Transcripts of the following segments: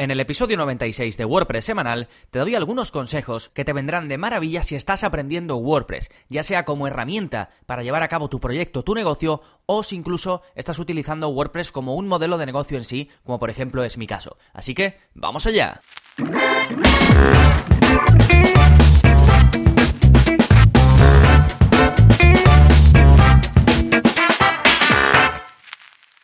En el episodio 96 de WordPress semanal te doy algunos consejos que te vendrán de maravilla si estás aprendiendo WordPress, ya sea como herramienta para llevar a cabo tu proyecto, tu negocio, o si incluso estás utilizando WordPress como un modelo de negocio en sí, como por ejemplo es mi caso. Así que, ¡vamos allá!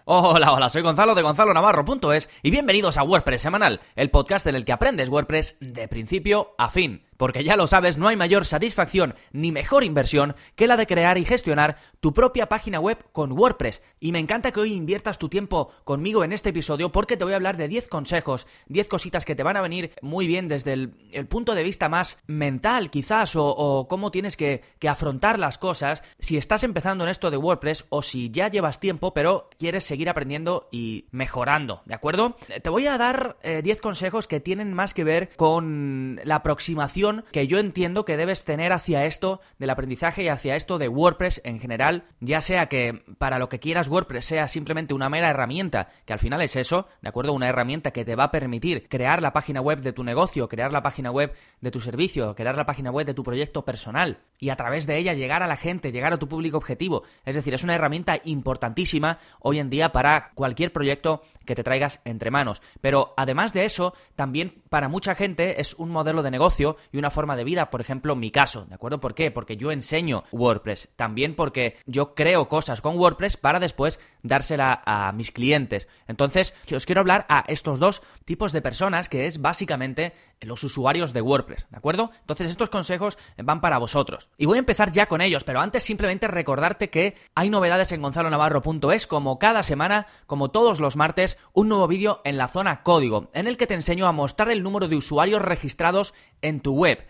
Hola, hola, soy Gonzalo de Gonzalo Navarro.es y bienvenidos a WordPress Semanal, el podcast en el que aprendes WordPress de principio a fin. Porque ya lo sabes, no hay mayor satisfacción ni mejor inversión que la de crear y gestionar tu propia página web con WordPress. Y me encanta que hoy inviertas tu tiempo conmigo en este episodio porque te voy a hablar de 10 consejos, 10 cositas que te van a venir muy bien desde el, punto de vista más mental quizás o, cómo tienes que, afrontar las cosas si estás empezando en esto de WordPress o si ya llevas tiempo pero quieres seguir aprendiendo y mejorando, ¿de acuerdo? Te voy a dar 10 eh, consejos que tienen más que ver con la aproximación que yo entiendo que debes tener hacia esto del aprendizaje y hacia esto de WordPress en general, ya sea que para lo que quieras WordPress sea simplemente una mera herramienta, que al final es eso, ¿de acuerdo? Una herramienta que te va a permitir crear la página web de tu negocio, crear la página web de tu servicio, crear la página web de tu proyecto personal y a través de ella llegar a la gente, llegar a tu público objetivo. Es decir, es una herramienta importantísima hoy en día para cualquier proyecto que te traigas entre manos. Pero además de eso, también para mucha gente es un modelo de negocio una forma de vida, por ejemplo, mi caso, ¿de acuerdo? ¿Por qué? Porque yo enseño WordPress, también porque yo creo cosas con WordPress para después dársela a mis clientes. Entonces, os quiero hablar a estos dos tipos de personas que es básicamente los usuarios de WordPress, ¿de acuerdo? Entonces, estos consejos van para vosotros. Y voy a empezar ya con ellos, pero antes simplemente recordarte que hay novedades en gonzalonavarro.es como cada semana, como todos los martes, un nuevo vídeo en la zona código, en el que te enseño a mostrar el número de usuarios registrados en tu web.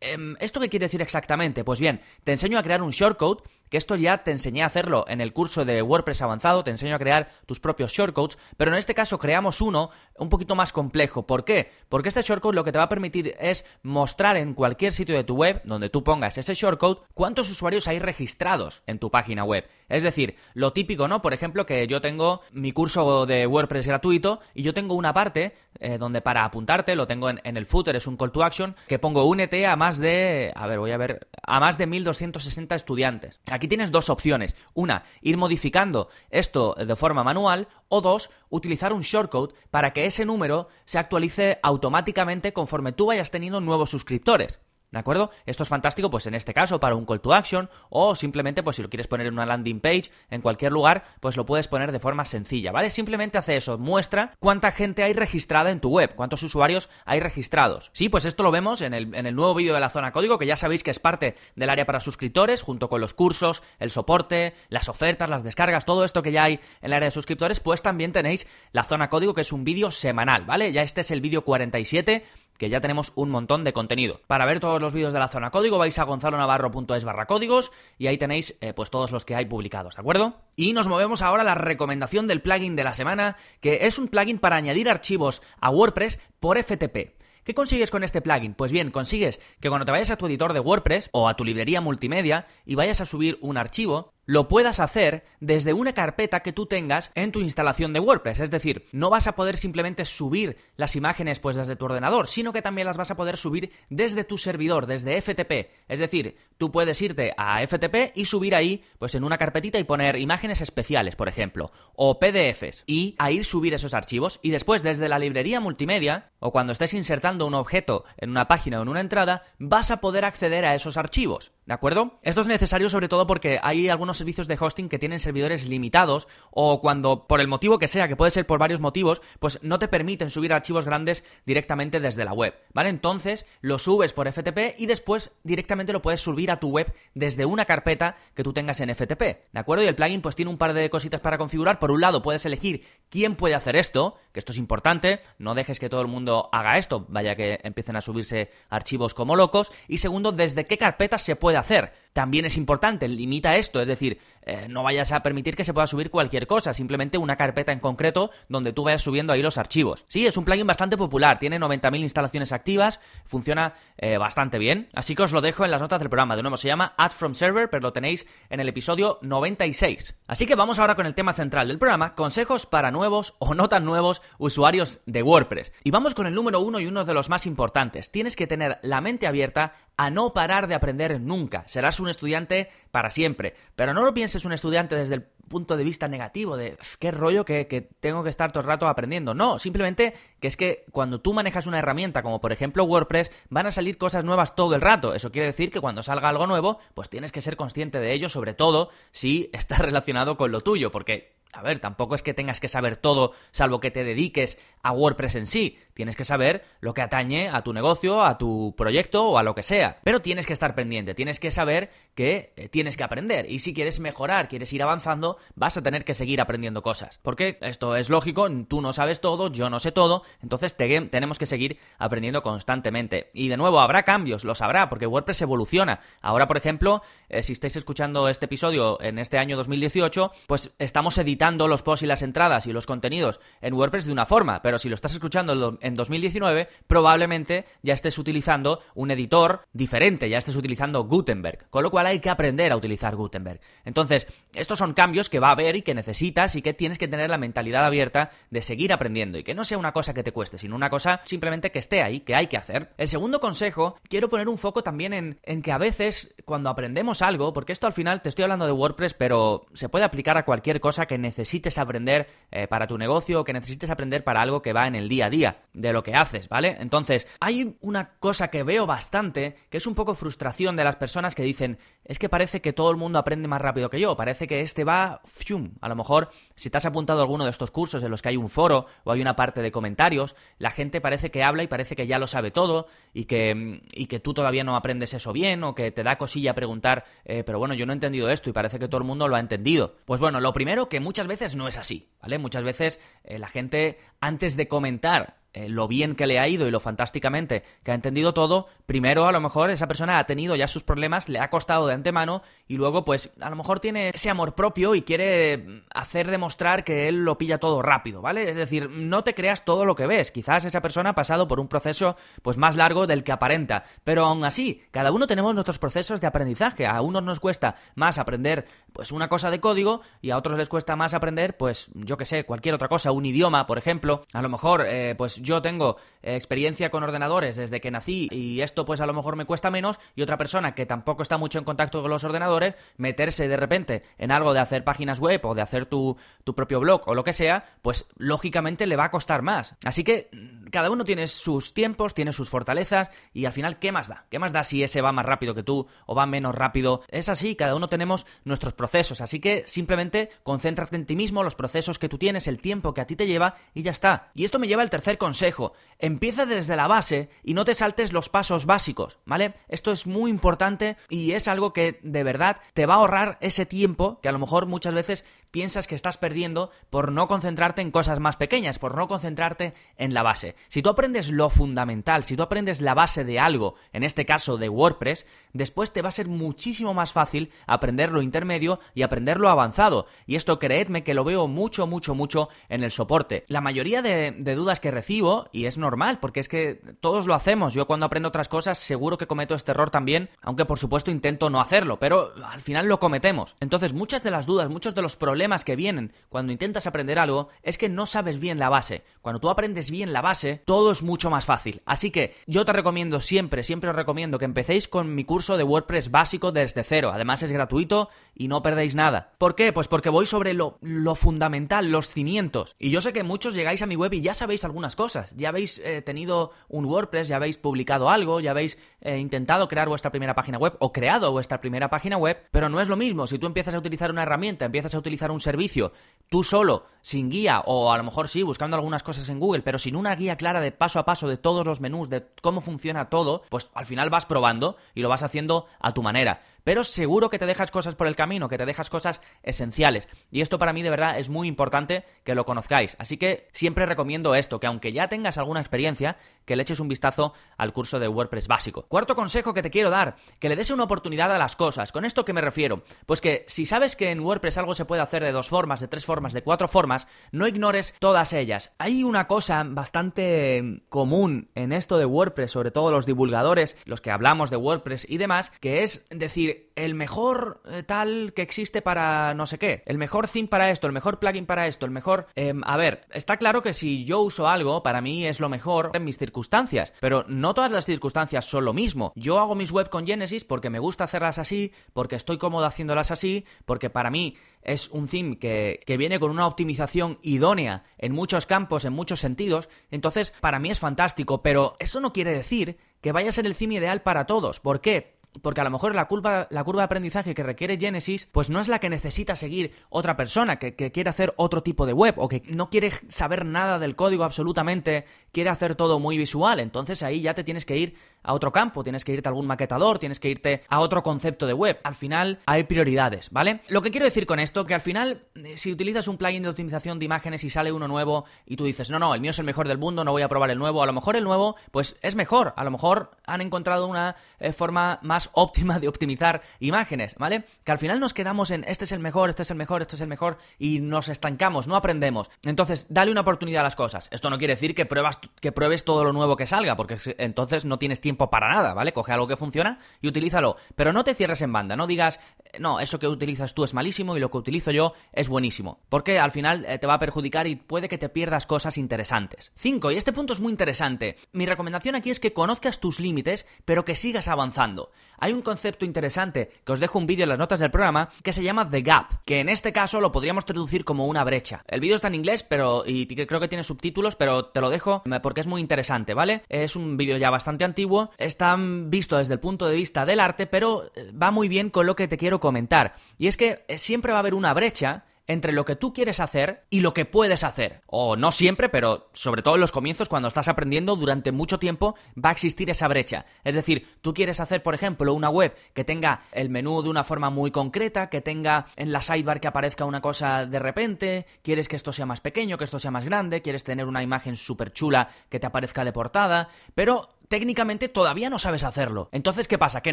Em, ¿Esto qué quiere decir exactamente? Pues bien, te enseño a crear un shortcode que esto ya te enseñé a hacerlo en el curso de WordPress avanzado, te enseño a crear tus propios shortcodes, pero en este caso creamos uno un poquito más complejo. ¿Por qué? Porque este shortcode lo que te va a permitir es mostrar en cualquier sitio de tu web donde tú pongas ese shortcode cuántos usuarios hay registrados en tu página web. Es decir, lo típico, ¿no? Por ejemplo, que yo tengo mi curso de WordPress gratuito y yo tengo una parte eh, donde para apuntarte, lo tengo en, el footer, es un call to action, que pongo únete a más de, a ver, voy a ver, a más de 1260 estudiantes. Aquí tienes dos opciones. Una, ir modificando esto de forma manual o dos, utilizar un shortcode para que ese número se actualice automáticamente conforme tú vayas teniendo nuevos suscriptores. ¿De acuerdo? Esto es fantástico, pues en este caso, para un call to action, o simplemente, pues si lo quieres poner en una landing page, en cualquier lugar, pues lo puedes poner de forma sencilla, ¿vale? Simplemente hace eso, muestra cuánta gente hay registrada en tu web, cuántos usuarios hay registrados. Sí, pues esto lo vemos en el, en el nuevo vídeo de la zona código, que ya sabéis que es parte del área para suscriptores, junto con los cursos, el soporte, las ofertas, las descargas, todo esto que ya hay en el área de suscriptores, pues también tenéis la zona código, que es un vídeo semanal, ¿vale? Ya este es el vídeo 47 que ya tenemos un montón de contenido. Para ver todos los vídeos de la zona código vais a gonzalonavarro.es barra códigos y ahí tenéis eh, pues todos los que hay publicados, ¿de acuerdo? Y nos movemos ahora a la recomendación del plugin de la semana, que es un plugin para añadir archivos a WordPress por FTP. ¿Qué consigues con este plugin? Pues bien, consigues que cuando te vayas a tu editor de WordPress o a tu librería multimedia y vayas a subir un archivo, lo puedas hacer desde una carpeta que tú tengas en tu instalación de WordPress. Es decir, no vas a poder simplemente subir las imágenes pues desde tu ordenador, sino que también las vas a poder subir desde tu servidor, desde FTP. Es decir, tú puedes irte a FTP y subir ahí, pues en una carpetita y poner imágenes especiales, por ejemplo, o PDFs, y ahí subir esos archivos. Y después, desde la librería multimedia, o cuando estés insertando un objeto en una página o en una entrada, vas a poder acceder a esos archivos. ¿De acuerdo? Esto es necesario sobre todo porque hay algunos servicios de hosting que tienen servidores limitados o cuando, por el motivo que sea, que puede ser por varios motivos, pues no te permiten subir archivos grandes directamente desde la web, ¿vale? Entonces lo subes por FTP y después directamente lo puedes subir a tu web desde una carpeta que tú tengas en FTP, ¿de acuerdo? Y el plugin pues tiene un par de cositas para configurar. Por un lado puedes elegir quién puede hacer esto, que esto es importante, no dejes que todo el mundo haga esto, vaya que empiecen a subirse archivos como locos. Y segundo, desde qué carpetas se puede hacer. también es importante, limita esto, es decir, eh, no vayas a permitir que se pueda subir cualquier cosa, simplemente una carpeta en concreto donde tú vayas subiendo ahí los archivos. Sí, es un plugin bastante popular, tiene 90.000 instalaciones activas, funciona eh, bastante bien, así que os lo dejo en las notas del programa. De nuevo, se llama Add from Server, pero lo tenéis en el episodio 96. Así que vamos ahora con el tema central del programa, consejos para nuevos o no tan nuevos usuarios de WordPress. Y vamos con el número uno y uno de los más importantes. Tienes que tener la mente abierta a no parar de aprender nunca. Serás un estudiante para siempre. Pero no lo pienses un estudiante desde el punto de vista negativo de qué rollo que, que, tengo que estar todo el rato aprendiendo. No, simplemente que es que cuando tú manejas una herramienta como por ejemplo WordPress, van a salir cosas nuevas todo el rato. Eso quiere decir que cuando salga algo nuevo, pues tienes que ser consciente de ello, sobre todo si está relacionado con lo tuyo, porque a ver, tampoco es que tengas que saber todo, salvo que te dediques a WordPress en sí. Tienes que saber lo que atañe a tu negocio, a tu proyecto o a lo que sea. Pero tienes que estar pendiente, tienes que saber que eh, tienes que aprender. Y si quieres mejorar, quieres ir avanzando, vas a tener que seguir aprendiendo cosas. Porque esto es lógico, tú no sabes todo, yo no sé todo, entonces tenemos que seguir aprendiendo constantemente. Y de nuevo, habrá cambios, los habrá, porque WordPress evoluciona. Ahora, por ejemplo, eh, si estáis escuchando este episodio en este año 2018, pues estamos editando los posts y las entradas y los contenidos en WordPress de una forma, pero si lo estás escuchando en 2019, probablemente ya estés utilizando un editor diferente, ya estés utilizando Gutenberg, con lo cual hay que aprender a utilizar Gutenberg. Entonces, estos son cambios que va a haber y que necesitas y que tienes que tener la mentalidad abierta de seguir aprendiendo y que no sea una cosa que te cueste, sino una cosa simplemente que esté ahí, que hay que hacer. El segundo consejo, quiero poner un foco también en, en que a veces cuando aprendemos algo, porque esto al final te estoy hablando de WordPress, pero se puede aplicar a cualquier cosa que necesites aprender eh, para tu negocio o que necesites aprender para algo que va en el día a día de lo que haces, ¿vale? Entonces, hay una cosa que veo bastante, que es un poco frustración de las personas que dicen, es que parece que todo el mundo aprende más rápido que yo, parece que este va, fium. A lo mejor, si te has apuntado a alguno de estos cursos en los que hay un foro o hay una parte de comentarios, la gente parece que habla y parece que ya lo sabe todo y que, y que tú todavía no aprendes eso bien o que te da cosilla preguntar, eh, pero bueno, yo no he entendido esto y parece que todo el mundo lo ha entendido. Pues bueno, lo primero que muchas veces no es así, ¿vale? Muchas veces eh, la gente, antes de comentar eh, lo bien que le ha ido y lo fantásticamente que ha entendido todo, primero a lo mejor esa persona ha tenido ya sus problemas, le ha costado de antemano y luego pues a lo mejor tiene ese amor propio y quiere hacer demostrar que él lo pilla todo rápido, ¿vale? Es decir, no te creas todo lo que ves, quizás esa persona ha pasado por un proceso pues más largo del que aparenta, pero aún así, cada uno tenemos nuestros procesos de aprendizaje, a unos nos cuesta más aprender pues una cosa de código y a otros les cuesta más aprender pues yo que sé, cualquier otra cosa, un idioma, por ejemplo, a lo mejor eh, pues yo tengo eh, experiencia con ordenadores desde que nací y esto pues a lo mejor me cuesta menos y otra persona que tampoco está mucho en contacto con los ordenadores, meterse de repente en algo de hacer páginas web o de hacer tu, tu propio blog o lo que sea, pues lógicamente le va a costar más. Así que mm, cada uno tiene sus tiempos, tiene sus fortalezas y al final, ¿qué más da? ¿Qué más da si ese va más rápido que tú o va menos rápido? Es así, cada uno tenemos nuestros procesos, así que simplemente concéntrate en ti mismo, los procesos que tú tienes, el tiempo que a ti te lleva y ya está. Y esto me lleva al tercer consejo. Empieza desde la base y no te saltes los pasos básicos, ¿vale? Esto es muy importante y es algo que de verdad te va a ahorrar ese tiempo que a lo mejor muchas veces piensas que estás perdiendo por no concentrarte en cosas más pequeñas, por no concentrarte en la base. Si tú aprendes lo fundamental, si tú aprendes la base de algo, en este caso de WordPress, después te va a ser muchísimo más fácil aprender lo intermedio y aprender lo avanzado. Y esto creedme que lo veo mucho, mucho, mucho en el soporte. La mayoría de, dudas que recibo, y es normal, porque es que todos lo hacemos, yo cuando aprendo otras cosas seguro que cometo este error también, aunque por supuesto intento no hacerlo, pero al final lo cometemos. Entonces muchas de las dudas, muchos de los problemas, problemas que vienen cuando intentas aprender algo es que no sabes bien la base. Cuando tú aprendes bien la base, todo es mucho más fácil. Así que yo te recomiendo siempre, siempre os recomiendo que empecéis con mi curso de WordPress básico desde cero. Además es gratuito y no perdéis nada. ¿Por qué? Pues porque voy sobre lo, lo fundamental, los cimientos. Y yo sé que muchos llegáis a mi web y ya sabéis algunas cosas. Ya habéis eh, tenido un WordPress, ya habéis publicado algo, ya habéis eh, intentado crear vuestra primera página web o creado vuestra primera página web, pero no es lo mismo. Si tú empiezas a utilizar una herramienta, empiezas a utilizar un servicio tú solo, sin guía, o a lo mejor sí, buscando algunas cosas en Google, pero sin una guía clara de paso a paso de todos los menús, de cómo funciona todo, pues al final vas probando y lo vas haciendo a tu manera. Pero seguro que te dejas cosas por el camino, que te dejas cosas esenciales. Y esto para mí de verdad es muy importante que lo conozcáis. Así que siempre recomiendo esto, que aunque ya tengas alguna experiencia, que le eches un vistazo al curso de WordPress básico. Cuarto consejo que te quiero dar, que le des una oportunidad a las cosas. ¿Con esto qué me refiero? Pues que si sabes que en WordPress algo se puede hacer de dos formas, de tres formas, de cuatro formas, no ignores todas ellas. Hay una cosa bastante común en esto de WordPress, sobre todo los divulgadores, los que hablamos de WordPress y demás, que es decir, el mejor eh, tal que existe para no sé qué, el mejor theme para esto, el mejor plugin para esto, el mejor... Em, a ver, está claro que si yo uso algo, para mí es lo mejor en mis circunstancias, pero no todas las circunstancias son lo mismo. Yo hago mis web con Genesis porque me gusta hacerlas así, porque estoy cómodo haciéndolas así, porque para mí es un theme que, que, viene con una optimización idónea en muchos campos, en muchos sentidos, entonces para mí es fantástico, pero eso no quiere decir que vaya a ser el theme ideal para todos. ¿Por qué? Porque a lo mejor la, curva, la curva de aprendizaje que requiere Genesis, pues no es la que necesita seguir otra persona que, que, quiere hacer otro tipo de web o que no quiere saber nada del código absolutamente, quiere hacer todo muy visual. Entonces ahí ya te tienes que ir a otro campo, tienes que irte a algún maquetador, tienes que irte a otro concepto de web. Al final hay prioridades, ¿vale? Lo que quiero decir con esto, que al final, eh, si utilizas un plugin de optimización de imágenes y sale uno nuevo y tú dices, no, no, el mío es el mejor del mundo, no voy a probar el nuevo, a lo mejor el nuevo, pues es mejor, a lo mejor han encontrado una eh, forma más óptima de optimizar imágenes, ¿vale? Que al final nos quedamos en este es el mejor, este es el mejor, este es el mejor y nos estancamos, no aprendemos. Entonces, dale una oportunidad a las cosas. Esto no quiere decir que, pruebas, que pruebes todo lo nuevo que salga, porque entonces no tienes tiempo para nada, ¿vale? Coge algo que funciona y utilízalo. Pero no te cierres en banda, no digas, eh, no, eso que utilizas tú es malísimo y lo que utilizo yo es buenísimo. Porque al final eh, te va a perjudicar y puede que te pierdas cosas interesantes. 5. Y este punto es muy interesante. Mi recomendación aquí es que conozcas tus límites, pero que sigas avanzando. Hay un concepto interesante que os dejo un vídeo en las notas del programa que se llama The Gap, que en este caso lo podríamos traducir como una brecha. El vídeo está en inglés, pero y creo que tiene subtítulos, pero te lo dejo porque es muy interesante, ¿vale? Es un vídeo ya bastante antiguo, está visto desde el punto de vista del arte, pero eh, va muy bien con lo que te quiero comentar. Y es que eh, siempre va a haber una brecha entre lo que tú quieres hacer y lo que puedes hacer. O no siempre, pero sobre todo en los comienzos, cuando estás aprendiendo, durante mucho tiempo va a existir esa brecha. Es decir, tú quieres hacer, por ejemplo, una web que tenga el menú de una forma muy concreta, que tenga en la sidebar que aparezca una cosa de repente, quieres que esto sea más pequeño, que esto sea más grande, quieres tener una imagen súper chula que te aparezca de portada, pero técnicamente todavía no sabes hacerlo. Entonces, ¿qué pasa? Que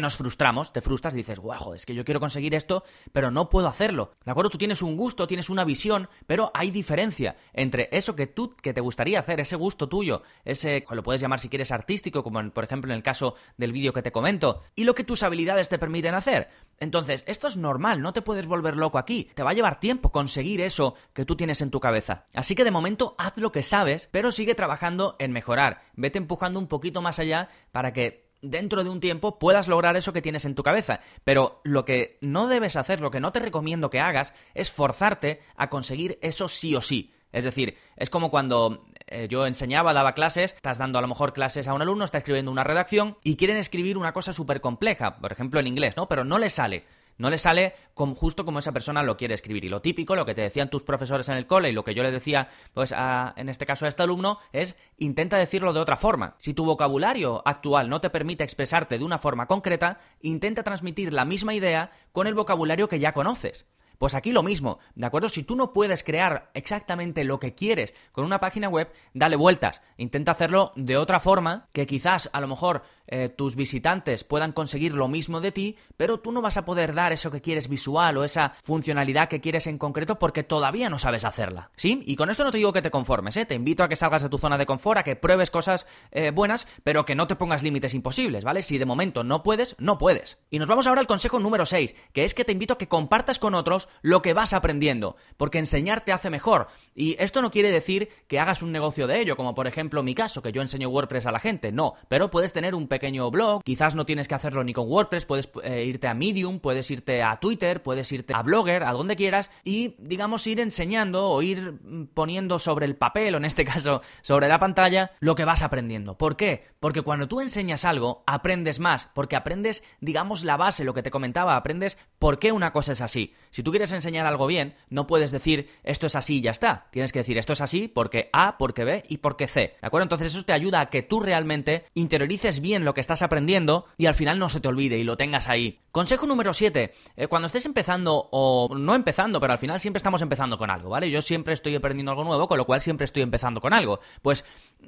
nos frustramos, te frustras y dices, guau, es que yo quiero conseguir esto, pero no puedo hacerlo. ¿De acuerdo? Tú tienes un gusto, tienes una visión, pero hay diferencia entre eso que tú, que te gustaría hacer, ese gusto tuyo, ese, lo puedes llamar si quieres artístico, como por ejemplo en el caso del vídeo que te comento, y lo que tus habilidades te permiten hacer. Entonces, esto es normal, no te puedes volver loco aquí. Te va a llevar tiempo conseguir eso que tú tienes en tu cabeza. Así que de momento haz lo que sabes, pero sigue trabajando en mejorar. Vete empujando un poquito más allá para que dentro de un tiempo puedas lograr eso que tienes en tu cabeza. Pero lo que no debes hacer, lo que no te recomiendo que hagas, es forzarte a conseguir eso sí o sí. Es decir, es como cuando eh, yo enseñaba, daba clases, estás dando a lo mejor clases a un alumno, está escribiendo una redacción y quieren escribir una cosa súper compleja, por ejemplo en inglés, ¿no? Pero no le sale. No le sale justo como esa persona lo quiere escribir. Y lo típico, lo que te decían tus profesores en el cole y lo que yo le decía, pues en este caso a este alumno, es intenta decirlo de otra forma. Si tu vocabulario actual no te permite expresarte de una forma concreta, intenta transmitir la misma idea con el vocabulario que ya conoces. Pues aquí lo mismo, ¿de acuerdo? Si tú no puedes crear exactamente lo que quieres con una página web, dale vueltas. Intenta hacerlo de otra forma, que quizás a lo mejor eh, tus visitantes puedan conseguir lo mismo de ti, pero tú no vas a poder dar eso que quieres visual o esa funcionalidad que quieres en concreto porque todavía no sabes hacerla. ¿Sí? Y con esto no te digo que te conformes, ¿eh? Te invito a que salgas de tu zona de confort, a que pruebes cosas eh, buenas, pero que no te pongas límites imposibles, ¿vale? Si de momento no puedes, no puedes. Y nos vamos ahora al consejo número 6, que es que te invito a que compartas con otros lo que vas aprendiendo, porque enseñar te hace mejor. Y esto no quiere decir que hagas un negocio de ello, como por ejemplo mi caso, que yo enseño WordPress a la gente, no, pero puedes tener un pequeño blog, quizás no tienes que hacerlo ni con WordPress, puedes eh, irte a Medium, puedes irte a Twitter, puedes irte a Blogger, a donde quieras, y digamos ir enseñando o ir poniendo sobre el papel, o en este caso sobre la pantalla, lo que vas aprendiendo. ¿Por qué? Porque cuando tú enseñas algo, aprendes más, porque aprendes, digamos, la base, lo que te comentaba, aprendes por qué una cosa es así. Si tú quieres enseñar algo bien, no puedes decir esto es así y ya está. Tienes que decir esto es así porque A, porque B y porque C. ¿De acuerdo? Entonces eso te ayuda a que tú realmente interiorices bien lo que estás aprendiendo y al final no se te olvide y lo tengas ahí. Consejo número 7. Eh, cuando estés empezando o no empezando, pero al final siempre estamos empezando con algo, ¿vale? Yo siempre estoy aprendiendo algo nuevo, con lo cual siempre estoy empezando con algo. Pues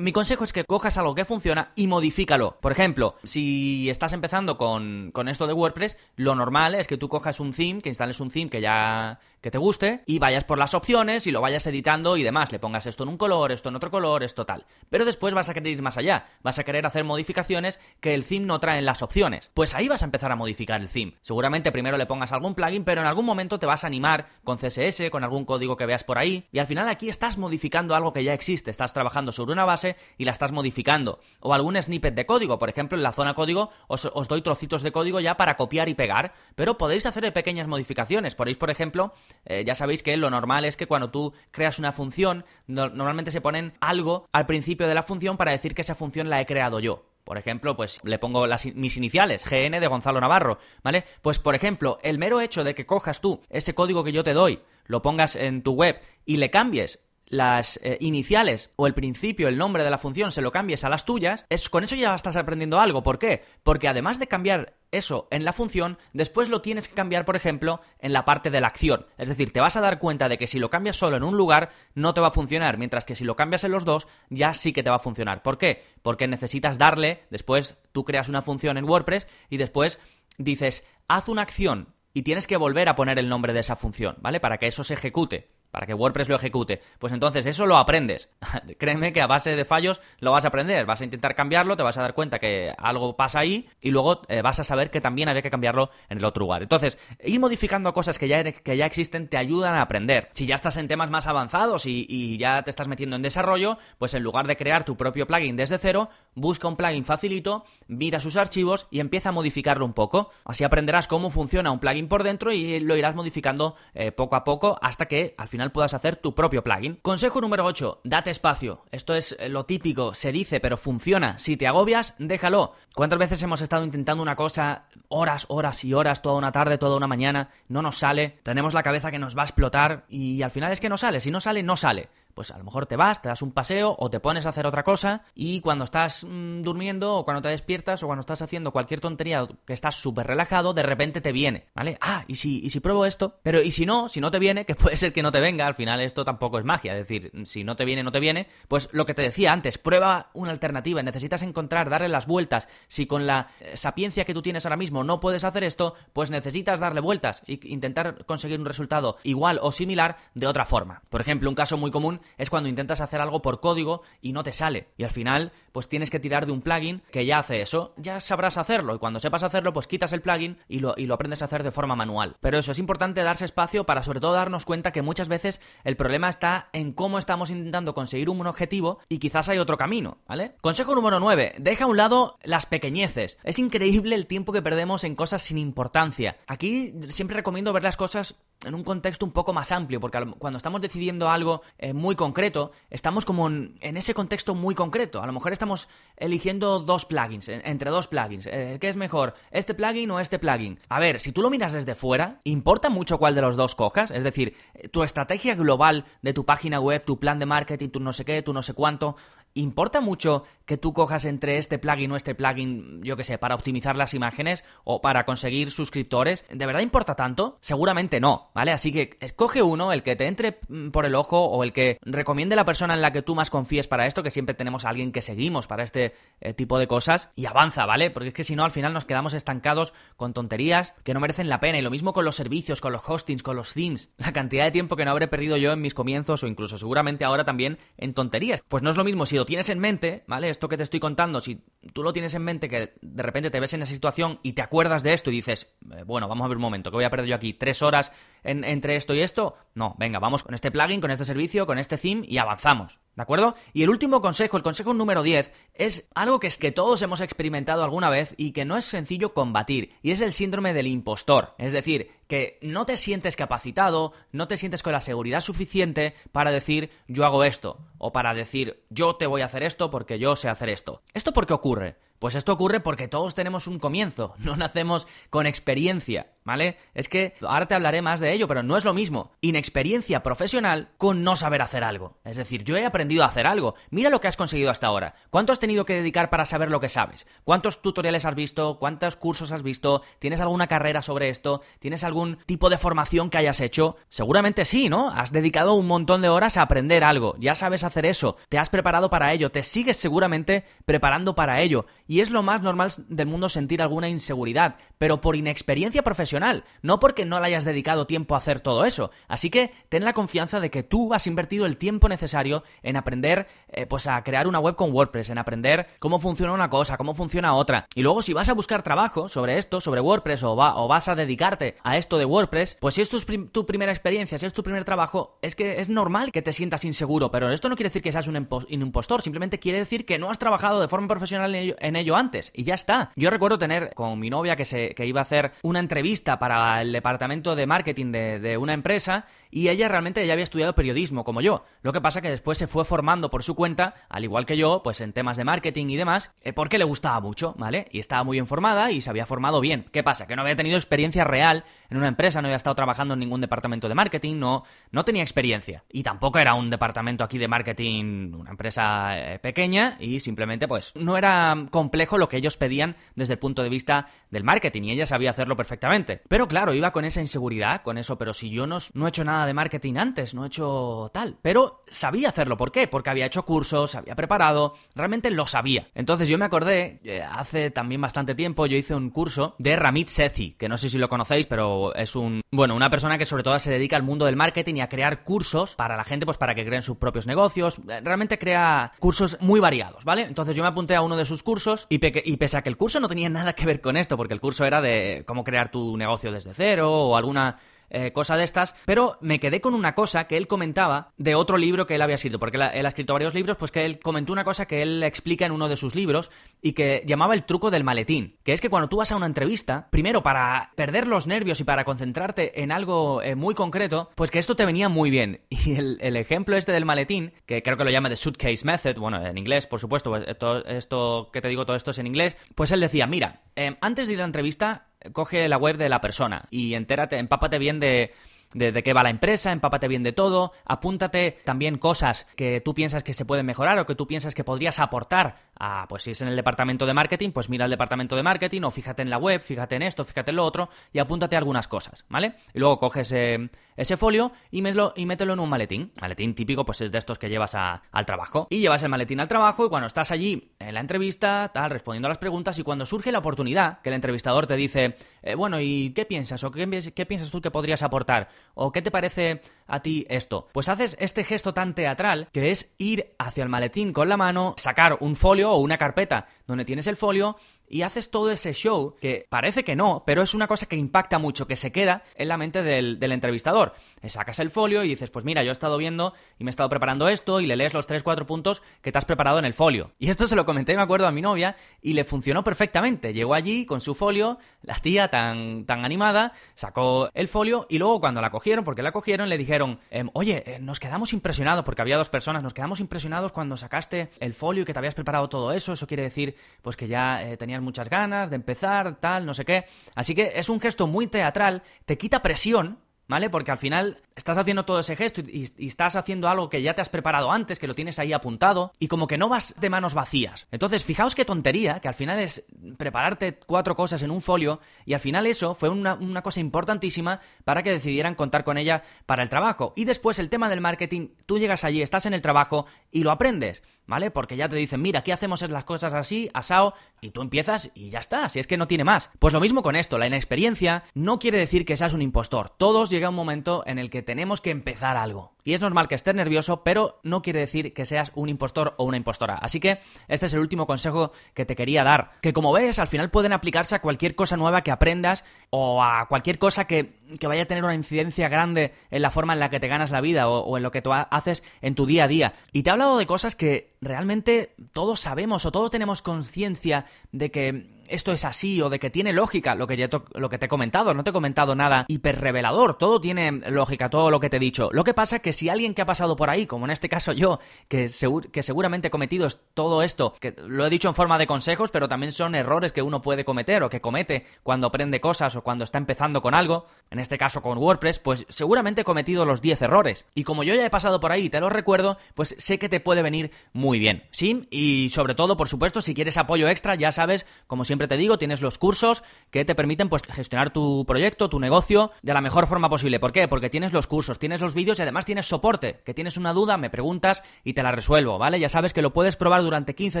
mi consejo es que cojas algo que funciona y modifícalo. Por ejemplo, si estás empezando con, con esto de WordPress, lo normal es que tú cojas un theme, que instales un theme que ya que te guste y vayas por las opciones y lo vayas editando y demás. Le pongas esto en un color, esto en otro color, esto tal. Pero después vas a querer ir más allá. Vas a querer hacer modificaciones que el theme no trae las opciones. Pues ahí vas a empezar a modificar el theme. Seguramente primero le pongas algún plugin, pero en algún momento te vas a animar con CSS, con algún código que veas por ahí. Y al final aquí estás modificando algo que ya existe. Estás trabajando sobre una base y la estás modificando. O algún snippet de código. Por ejemplo, en la zona código os, doy trocitos de código ya para copiar y pegar. Pero podéis hacer pequeñas modificaciones. Podéis, por ejemplo, eh, ya sabéis que lo normal es que cuando tú creas una función, normalmente se ponen algo al principio de la función para decir que esa función la he creado yo. Por ejemplo, pues le pongo mis iniciales, GN de Gonzalo Navarro, ¿vale? Pues por ejemplo, el mero hecho de que cojas tú ese código que yo te doy, lo pongas en tu web y le cambies las eh, iniciales o el principio, el nombre de la función, se lo cambies a las tuyas, es, con eso ya estás aprendiendo algo. ¿Por qué? Porque además de cambiar eso en la función, después lo tienes que cambiar, por ejemplo, en la parte de la acción. Es decir, te vas a dar cuenta de que si lo cambias solo en un lugar, no te va a funcionar, mientras que si lo cambias en los dos, ya sí que te va a funcionar. ¿Por qué? Porque necesitas darle, después tú creas una función en WordPress y después dices, haz una acción y tienes que volver a poner el nombre de esa función, ¿vale? Para que eso se ejecute para que WordPress lo ejecute. Pues entonces eso lo aprendes. Créeme que a base de fallos lo vas a aprender. Vas a intentar cambiarlo, te vas a dar cuenta que algo pasa ahí y luego eh, vas a saber que también había que cambiarlo en el otro lugar. Entonces, ir modificando cosas que ya, existen te ayudan a aprender. Si ya estás en temas más avanzados y, y ya te estás metiendo en desarrollo, pues en lugar de crear tu propio plugin desde cero, busca un plugin facilito, mira sus archivos y empieza a modificarlo un poco. Así aprenderás cómo funciona un plugin por dentro y lo irás modificando eh, poco a poco hasta que al final puedas hacer tu propio plugin. Consejo número 8, date espacio. Esto es eh, lo típico, se dice, pero funciona. Si te agobias, déjalo. ¿Cuántas veces hemos estado intentando una cosa horas, horas y horas, toda una tarde, toda una mañana, no nos sale, tenemos la cabeza que nos va a explotar y al final es que no sale, si no sale, no sale pues a lo mejor te vas, te das un paseo o te pones a hacer otra cosa y cuando estás mm, durmiendo o cuando te despiertas o cuando estás haciendo cualquier tontería que estás súper relajado, de repente te viene, ¿vale? Ah, ¿y si, ¿y si pruebo esto? Pero ¿y si no? Si no te viene, que puede ser que no te venga, al final esto tampoco es magia, es decir, si no te viene, no te viene, pues lo que te decía antes, prueba una alternativa, necesitas encontrar, darle las vueltas, si con la eh, sapiencia que tú tienes ahora mismo no puedes hacer esto, pues necesitas darle vueltas e intentar conseguir un resultado igual o similar de otra forma. Por ejemplo, un caso muy común es cuando intentas hacer algo por código y no te sale. Y al final, pues tienes que tirar de un plugin que ya hace eso. Ya sabrás hacerlo y cuando sepas hacerlo, pues quitas el plugin y lo, y lo aprendes a hacer de forma manual. Pero eso es importante darse espacio para sobre todo darnos cuenta que muchas veces el problema está en cómo estamos intentando conseguir un objetivo y quizás hay otro camino, ¿vale? Consejo número 9. Deja a un lado las pequeñeces. Es increíble el tiempo que perdemos en cosas sin importancia. Aquí siempre recomiendo ver las cosas en un contexto un poco más amplio, porque cuando estamos decidiendo algo eh, muy concreto, estamos como en, ese contexto muy concreto. A lo mejor estamos eligiendo dos plugins, entre dos plugins. Eh, ¿Qué es mejor, este plugin o este plugin? A ver, si tú lo miras desde fuera, ¿importa mucho cuál de los dos cojas? Es decir, tu estrategia global de tu página web, tu plan de marketing, tu no sé qué, tu no sé cuánto, ¿Importa mucho que tú cojas entre este plugin o este plugin, yo que sé, para optimizar las imágenes o para conseguir suscriptores? ¿De verdad importa tanto? Seguramente no, ¿vale? Así que escoge uno, el que te entre mm, por el ojo o el que recomiende la persona en la que tú más confíes para esto, que siempre tenemos a alguien que seguimos para este eh, tipo de cosas, y avanza, ¿vale? Porque es que si no, al final nos quedamos estancados con tonterías que no merecen la pena. Y lo mismo con los servicios, con los hostings, con los themes. La cantidad de tiempo que no habré perdido yo en mis comienzos o incluso seguramente ahora también en tonterías. Pues no es lo mismo si lo tienes en mente, ¿vale? Esto que te estoy contando, si tú lo tienes en mente, que de repente te ves en esa situación y te acuerdas de esto y dices, eh, bueno, vamos a ver un momento, que voy a perder yo aquí tres horas entre esto y esto. No, venga, vamos con este plugin, con este servicio, con este theme y avanzamos. ¿De acuerdo? Y el último consejo, el consejo número 10, es algo que es que todos hemos experimentado alguna vez y que no es sencillo combatir, y es el síndrome del impostor. Es decir, que no te sientes capacitado, no te sientes con la seguridad suficiente para decir yo hago esto, o para decir yo te voy a hacer esto porque yo sé hacer esto. ¿Esto por qué ocurre? Pues esto ocurre porque todos tenemos un comienzo, no nacemos con experiencia, ¿vale? Es que ahora te hablaré más de ello, pero no es lo mismo inexperiencia profesional con no saber hacer algo. Es decir, yo he aprendido a hacer algo. Mira lo que has conseguido hasta ahora. ¿Cuánto has tenido que dedicar para saber lo que sabes? ¿Cuántos tutoriales has visto? ¿Cuántos cursos has visto? ¿Tienes alguna carrera sobre esto? ¿Tienes algún tipo de formación que hayas hecho? Seguramente sí, ¿no? Has dedicado un montón de horas a aprender algo. Ya sabes hacer eso. Te has preparado para ello. Te sigues seguramente preparando para ello. Y es lo más normal del mundo sentir alguna inseguridad, pero por inexperiencia profesional, no porque no le hayas dedicado tiempo a hacer todo eso. Así que ten la confianza de que tú has invertido el tiempo necesario en aprender eh, pues a crear una web con WordPress, en aprender cómo funciona una cosa, cómo funciona otra. Y luego si vas a buscar trabajo sobre esto, sobre WordPress o, o vas a dedicarte a esto de WordPress, pues si es tu, tu, primera experiencia, si es tu primer trabajo, es que es normal que te sientas inseguro, pero esto no quiere decir que seas un, impostor, simplemente quiere decir que no has trabajado de forma profesional en ello, antes y ya está. Yo recuerdo tener con mi novia que, se, que iba a hacer una entrevista para el departamento de marketing de, de una empresa y ella realmente ya había estudiado periodismo como yo. Lo que pasa que después se fue formando por su cuenta, al igual que yo, pues en temas de marketing y demás, eh, porque le gustaba mucho, ¿vale? Y estaba muy bien formada y se había formado bien. ¿Qué pasa? Que no había tenido experiencia real en una empresa, no había estado trabajando en ningún departamento de marketing, no, no tenía experiencia. Y tampoco era un departamento aquí de marketing, una empresa eh, pequeña, y simplemente pues no era complejo lo que ellos pedían desde el punto de vista del marketing, y ella sabía hacerlo perfectamente. Pero claro, iba con esa inseguridad, con eso, pero si yo no, no he hecho nada de marketing antes, no he hecho tal. Pero sabía hacerlo, ¿por qué? Porque había hecho cursos, había preparado, realmente lo sabía. Entonces yo me acordé, eh, hace también bastante tiempo, yo hice un curso de Ramit Sethi, que no sé si lo conocéis, pero es un, bueno, una persona que sobre todo se dedica al mundo del marketing y a crear cursos para la gente, pues para que creen sus propios negocios. Realmente crea cursos muy variados, ¿vale? Entonces yo me apunté a uno de sus cursos y, y pese a que el curso no tenía nada que ver con esto, porque el curso era de cómo crear tu negocio desde cero o alguna eh, cosa de estas, pero me quedé con una cosa que él comentaba de otro libro que él había escrito, porque él ha escrito varios libros, pues que él comentó una cosa que él explica en uno de sus libros y que llamaba el truco del maletín, que es que cuando tú vas a una entrevista, primero para perder los nervios y para concentrarte en algo eh, muy concreto, pues que esto te venía muy bien. Y el, ejemplo este del maletín, que creo que lo llama The Suitcase Method, bueno, en inglés, por supuesto, pues, esto que te digo, todo esto es en inglés, pues él decía, mira, eh, antes de ir a la entrevista, coge la web de la persona y entérate, empápate bien de, de, qué va la empresa, empápate bien de todo, apúntate también cosas que tú piensas que se pueden mejorar o que tú piensas que podrías aportar a, pues si es en el departamento de marketing, pues mira el departamento de marketing o fíjate en la web, fíjate en esto, fíjate en lo otro y apúntate algunas cosas, ¿vale? Y luego coges ese folio y, y mételo en un maletín. Maletín típico pues es de estos que llevas al trabajo. Y llevas el maletín al trabajo y cuando estás allí en la entrevista, tal, respondiendo a las preguntas y cuando surge la oportunidad que el entrevistador te dice, eh, bueno, ¿y qué piensas? ¿O qué, qué piensas tú que podrías aportar? ¿O qué te parece a ti esto? Pues haces este gesto tan teatral que es ir hacia el maletín con la mano, sacar un folio o una carpeta donde tienes el folio y haces todo ese show que parece que no, pero es una cosa que impacta mucho, que se queda en la mente del, del entrevistador. Sacas el folio y dices, pues mira, yo he estado viendo y me he estado preparando esto y le lees los 3-4 puntos que te has preparado en el folio. Y esto se lo comenté, me acuerdo, a mi novia y le funcionó perfectamente. Llegó allí con su folio, la tía tan, tan animada, sacó el folio y luego cuando la cogieron, porque la cogieron, le dijeron, em, oye, eh, nos quedamos impresionados, porque había dos personas, nos quedamos impresionados cuando sacaste el folio y que te habías preparado todo eso. Eso quiere decir, pues que ya eh, tenías muchas ganas de empezar, tal, no sé qué. Así que es un gesto muy teatral, te quita presión ¿vale? Porque al final estás haciendo todo ese gesto y, estás haciendo algo que ya te has preparado antes, que lo tienes ahí apuntado, y como que no vas de manos vacías. Entonces, fijaos qué tontería, que al final es prepararte cuatro cosas en un folio, y al final eso fue una, una cosa importantísima para que decidieran contar con ella para el trabajo. Y después el tema del marketing, tú llegas allí, estás en el trabajo y lo aprendes. ¿Vale? Porque ya te dicen, mira, aquí hacemos las cosas así, asao, y tú empiezas y ya está, si es que no tiene más. Pues lo mismo con esto, la inexperiencia no quiere decir que seas un impostor. Todos llega un momento en el que tenemos que empezar algo. Y es normal que estés nervioso, pero no quiere decir que seas un impostor o una impostora. Así que este es el último consejo que te quería dar. Que como ves, al final pueden aplicarse a cualquier cosa nueva que aprendas o a cualquier cosa que, vaya a tener una incidencia grande en la forma en la que te ganas la vida o, o en lo que tú haces en tu día a día. Y te he hablado de cosas que realmente todos sabemos o todos tenemos conciencia de que esto es así o de que tiene lógica lo que, ya lo que te he comentado. No te he comentado nada hiper revelador. Todo tiene lógica, todo lo que te he dicho. Lo que pasa es que si alguien que ha pasado por ahí, como en este caso yo, que, que seguramente he cometido todo esto, que lo he dicho en forma de consejos, pero también son errores que uno puede cometer o que comete cuando aprende cosas o cuando está empezando con algo, en este caso con WordPress, pues seguramente he cometido los 10 errores. Y como yo ya he pasado por ahí y te lo recuerdo, pues sé que te puede venir muy bien. ¿Sí? Y sobre todo, por supuesto, si quieres apoyo extra, ya sabes, como siempre te digo, tienes los cursos que te permiten pues gestionar tu proyecto, tu negocio de la mejor forma posible. ¿Por qué? Porque tienes los cursos, tienes los vídeos y además tienes soporte. Que tienes una duda, me preguntas y te la resuelvo, ¿vale? Ya sabes que lo puedes probar durante 15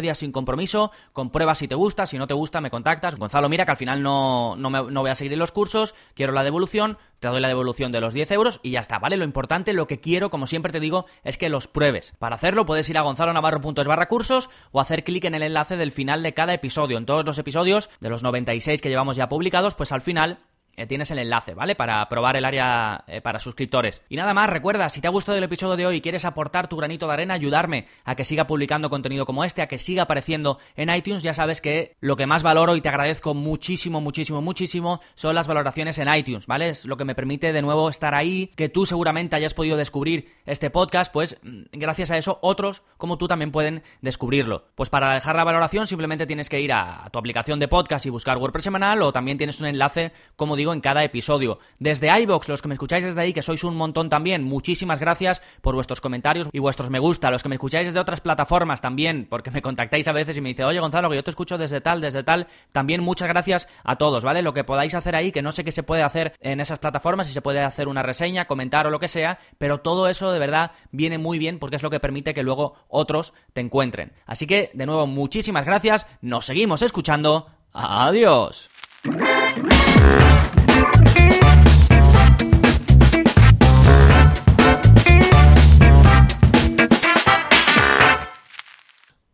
días sin compromiso, comprueba si te gusta, si no te gusta me contactas. Gonzalo, mira que al final no, no, me, no voy a seguir los cursos, quiero la devolución, te doy la devolución de los 10 euros y ya está, ¿vale? Lo importante, lo que quiero, como siempre te digo, es que los pruebes. Para hacerlo puedes ir a gonzalonavarro.es barra cursos o hacer clic en el enlace del final de cada episodio. En todos los episodios, de los 96 que llevamos ya publicados, pues al final tienes el enlace, ¿vale? Para probar el área eh, para suscriptores. Y nada más, recuerda, si te ha gustado el episodio de hoy y quieres aportar tu granito de arena, ayudarme a que siga publicando contenido como este, a que siga apareciendo en iTunes, ya sabes que lo que más valoro y te agradezco muchísimo, muchísimo, muchísimo son las valoraciones en iTunes, ¿vale? Es lo que me permite de nuevo estar ahí, que tú seguramente hayas podido descubrir este podcast, pues mm, gracias a eso otros como tú también pueden descubrirlo. Pues para dejar la valoración simplemente tienes que ir a tu aplicación de podcast y buscar WordPress semanal o también tienes un enlace, como digo, en cada episodio. Desde iBox, los que me escucháis desde ahí, que sois un montón también, muchísimas gracias por vuestros comentarios y vuestros me gusta. Los que me escucháis desde otras plataformas también, porque me contactáis a veces y me dice, oye Gonzalo, que yo te escucho desde tal, desde tal. También muchas gracias a todos, ¿vale? Lo que podáis hacer ahí, que no sé qué se puede hacer en esas plataformas, si se puede hacer una reseña, comentar o lo que sea, pero todo eso de verdad viene muy bien porque es lo que permite que luego otros te encuentren. Así que, de nuevo, muchísimas gracias, nos seguimos escuchando. Adiós.